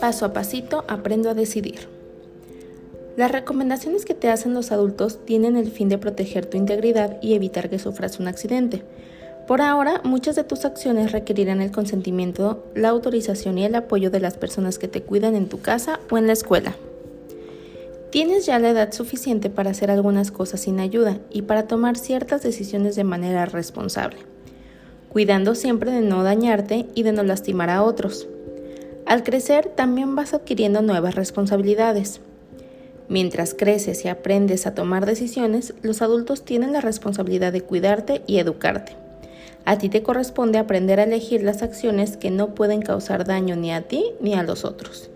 Paso a pasito aprendo a decidir. Las recomendaciones que te hacen los adultos tienen el fin de proteger tu integridad y evitar que sufras un accidente. Por ahora, muchas de tus acciones requerirán el consentimiento, la autorización y el apoyo de las personas que te cuidan en tu casa o en la escuela. Tienes ya la edad suficiente para hacer algunas cosas sin ayuda y para tomar ciertas decisiones de manera responsable, cuidando siempre de no dañarte y de no lastimar a otros. Al crecer también vas adquiriendo nuevas responsabilidades. Mientras creces y aprendes a tomar decisiones, los adultos tienen la responsabilidad de cuidarte y educarte. A ti te corresponde aprender a elegir las acciones que no pueden causar daño ni a ti ni a los otros.